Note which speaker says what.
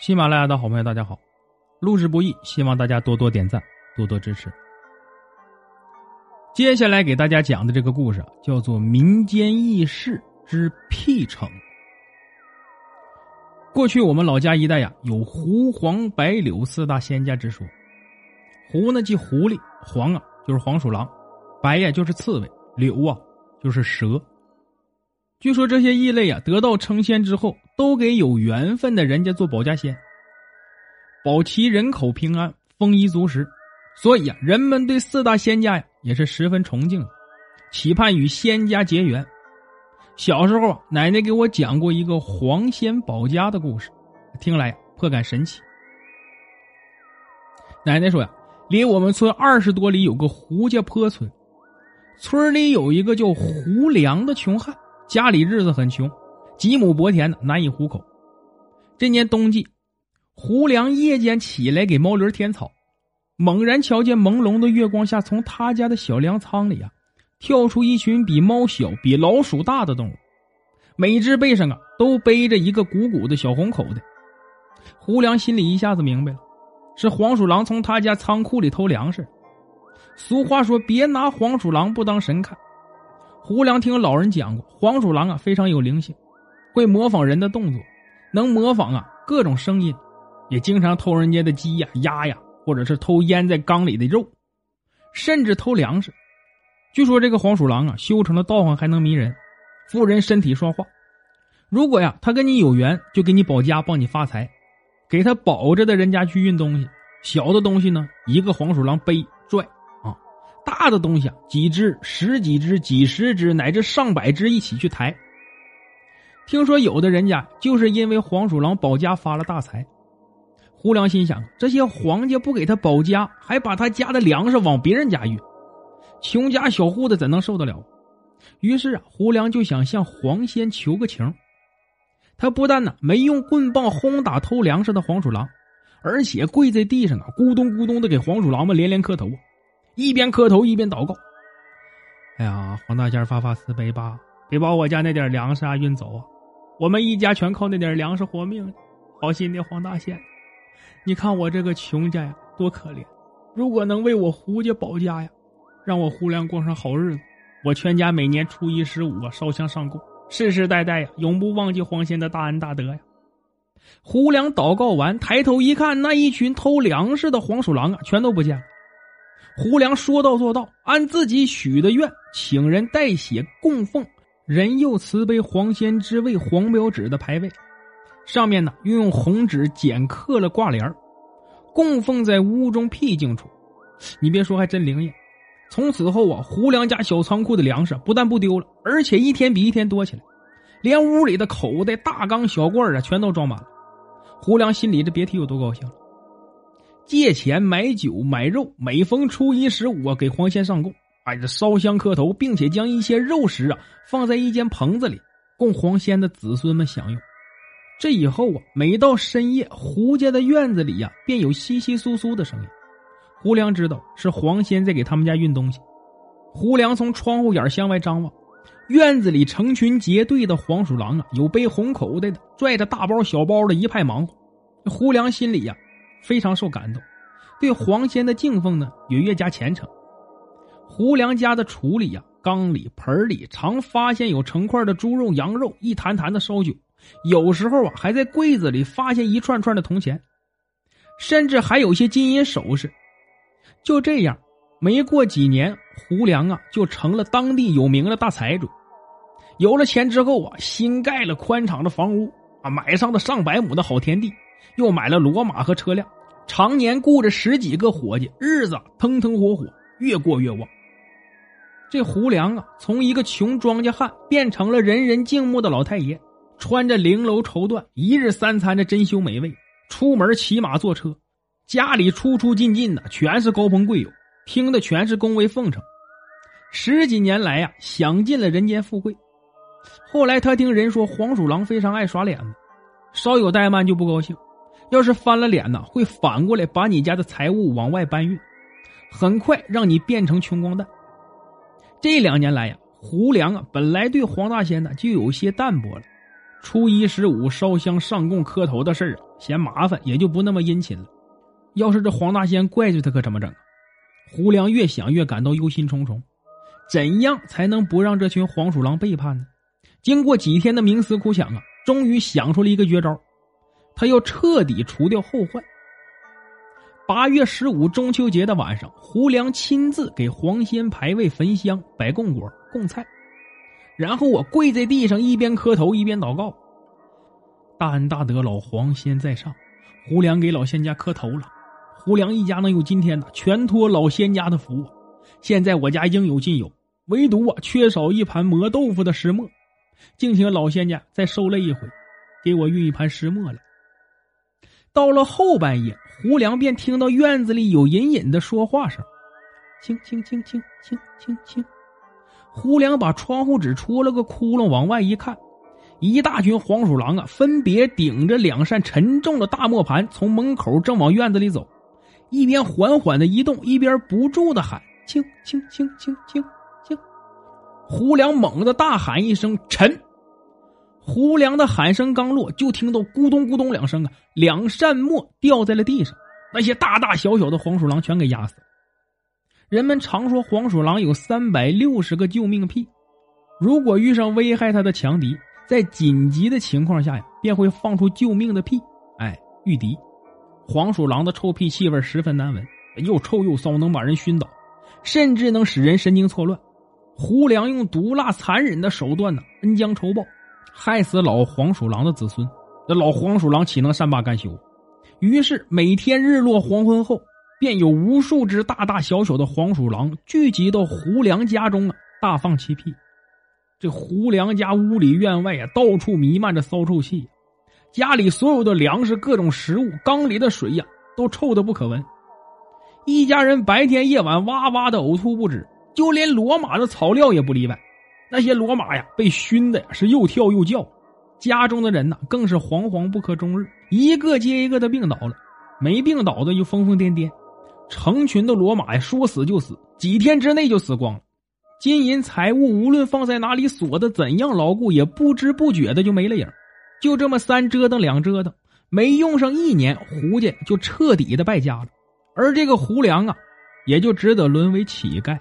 Speaker 1: 喜马拉雅的好朋友，大家好！录制不易，希望大家多多点赞，多多支持。接下来给大家讲的这个故事叫做《民间异事之辟城》。过去我们老家一带呀，有狐、黄、白、柳四大仙家之说。狐呢即狐狸，黄啊就是黄鼠狼，白呀就是刺猬，柳啊就是蛇。据说这些异类啊，得到成仙之后，都给有缘分的人家做保家仙，保其人口平安、丰衣足食。所以啊，人们对四大仙家呀也是十分崇敬，期盼与仙家结缘。小时候啊，奶奶给我讲过一个黄仙保家的故事，听来颇感神奇。奶奶说呀，离我们村二十多里有个胡家坡村，村里有一个叫胡良的穷汉。家里日子很穷，几亩薄田难以糊口。这年冬季，胡良夜间起来给毛驴添草，猛然瞧见朦胧的月光下，从他家的小粮仓里啊，跳出一群比猫小、比老鼠大的动物，每只背上啊都背着一个鼓鼓的小红口袋。胡良心里一下子明白了，是黄鼠狼从他家仓库里偷粮食。俗话说：“别拿黄鼠狼不当神看。”胡良听老人讲过，黄鼠狼啊非常有灵性，会模仿人的动作，能模仿啊各种声音，也经常偷人家的鸡呀、鸭呀，或者是偷腌在缸里的肉，甚至偷粮食。据说这个黄鼠狼啊修成了道行还能迷人，附人身体说话。如果呀他跟你有缘，就给你保家，帮你发财，给他保着的人家去运东西，小的东西呢一个黄鼠狼背拽啊。大的东西啊，几只、十几只、几十只，乃至上百只一起去抬。听说有的人家就是因为黄鼠狼保家发了大财。胡良心想：这些皇家不给他保家，还把他家的粮食往别人家运，穷家小户的怎能受得了？于是啊，胡良就想向黄仙求个情。他不但呢没用棍棒轰打偷粮食的黄鼠狼，而且跪在地上啊，咕咚咕咚的给黄鼠狼们连连磕头。一边磕头一边祷告：“哎呀，黄大仙发发慈悲吧，别把我家那点粮食啊运走啊！我们一家全靠那点粮食活命。好心的黄大仙，你看我这个穷家呀，多可怜！如果能为我胡家保家呀，让我胡良过上好日子，我全家每年初一十五啊烧香上供，世世代代呀永不忘记黄仙的大恩大德呀！”胡良祷告完，抬头一看，那一群偷粮食的黄鼠狼啊，全都不见了。胡良说到做到，按自己许的愿，请人代写供奉仁佑慈悲黄仙之位黄标纸的牌位，上面呢又用红纸剪刻了挂帘供奉在屋中僻静处。你别说，还真灵验。从此后啊，胡良家小仓库的粮食不但不丢了，而且一天比一天多起来，连屋里的口袋、大缸、小罐啊，全都装满了。胡良心里这别提有多高兴了。借钱买酒买肉，每逢初一十五啊，给黄仙上供，哎，这烧香磕头，并且将一些肉食啊放在一间棚子里，供黄仙的子孙们享用。这以后啊，每到深夜，胡家的院子里呀，便有稀稀疏疏的声音。胡良知道是黄仙在给他们家运东西。胡良从窗户眼向外张望，院子里成群结队的黄鼠狼啊，有背红口袋的，拽着大包小包的，一派忙活。胡良心里呀。非常受感动，对黄仙的敬奉呢也越加虔诚。胡良家的橱里呀、缸里、盆里常发现有成块的猪肉、羊肉，一坛坛的烧酒。有时候啊，还在柜子里发现一串串的铜钱，甚至还有些金银首饰。就这样，没过几年，胡良啊就成了当地有名的大财主。有了钱之后啊，新盖了宽敞的房屋啊，买上了上百亩的好田地。又买了骡马和车辆，常年雇着十几个伙计，日子腾腾火火，越过越旺。这胡良啊，从一个穷庄稼汉变成了人人敬慕的老太爷，穿着绫罗绸缎，一日三餐的珍馐美味，出门骑马坐车，家里出出进进的全是高朋贵友，听的全是恭维奉承。十几年来呀，享尽了人间富贵。后来他听人说黄鼠狼非常爱耍脸子，稍有怠慢就不高兴。要是翻了脸呢，会反过来把你家的财物往外搬运，很快让你变成穷光蛋。这两年来呀，胡良啊，本来对黄大仙呢就有些淡薄了，初一十五烧香上供磕头的事儿啊，嫌麻烦，也就不那么殷勤了。要是这黄大仙怪罪他，可怎么整？胡良越想越感到忧心忡忡，怎样才能不让这群黄鼠狼背叛呢？经过几天的冥思苦想啊，终于想出了一个绝招，他要彻底除掉后患。八月十五中秋节的晚上，胡良亲自给黄仙牌位、焚香、摆供果、供菜，然后我跪在地上，一边磕头一边祷告：“大恩大德，老黄仙在上，胡良给老仙家磕头了。胡良一家能有今天呢，全托老仙家的福。现在我家应有尽有，唯独啊缺少一盘磨豆腐的石磨，敬请老仙家再受累一回，给我运一盘石磨来。”到了后半夜，胡良便听到院子里有隐隐的说话声，轻轻轻轻轻轻轻。胡良把窗户纸戳了个窟窿，往外一看，一大群黄鼠狼啊，分别顶着两扇沉重的大磨盘，从门口正往院子里走，一边缓缓的移动，一边不住的喊：“轻轻轻轻轻轻。”胡良猛地大喊一声：“沉！”胡良的喊声刚落，就听到咕咚咕咚两声啊，两扇墨掉在了地上，那些大大小小的黄鼠狼全给压死了。人们常说黄鼠狼有三百六十个救命屁，如果遇上危害它的强敌，在紧急的情况下呀，便会放出救命的屁，哎，御敌。黄鼠狼的臭屁气味十分难闻，又臭又骚，能把人熏倒，甚至能使人神经错乱。胡良用毒辣残忍的手段呢，恩将仇报。害死老黄鼠狼的子孙，那老黄鼠狼岂能善罢甘休？于是每天日落黄昏后，便有无数只大大小小的黄鼠狼聚集到胡良家中啊，大放其屁。这胡良家屋里院外啊，到处弥漫着骚臭气，家里所有的粮食、各种食物、缸里的水呀，都臭得不可闻。一家人白天夜晚哇哇的呕吐不止，就连骡马的草料也不例外。那些骡马呀，被熏的是又跳又叫，家中的人呢，更是惶惶不可终日，一个接一个的病倒了，没病倒的就疯疯癫癫，成群的骡马呀，说死就死，几天之内就死光了，金银财物无论放在哪里，锁的怎样牢固，也不知不觉的就没了影就这么三折腾两折腾，没用上一年，胡家就彻底的败家了，而这个胡良啊，也就只得沦为乞丐。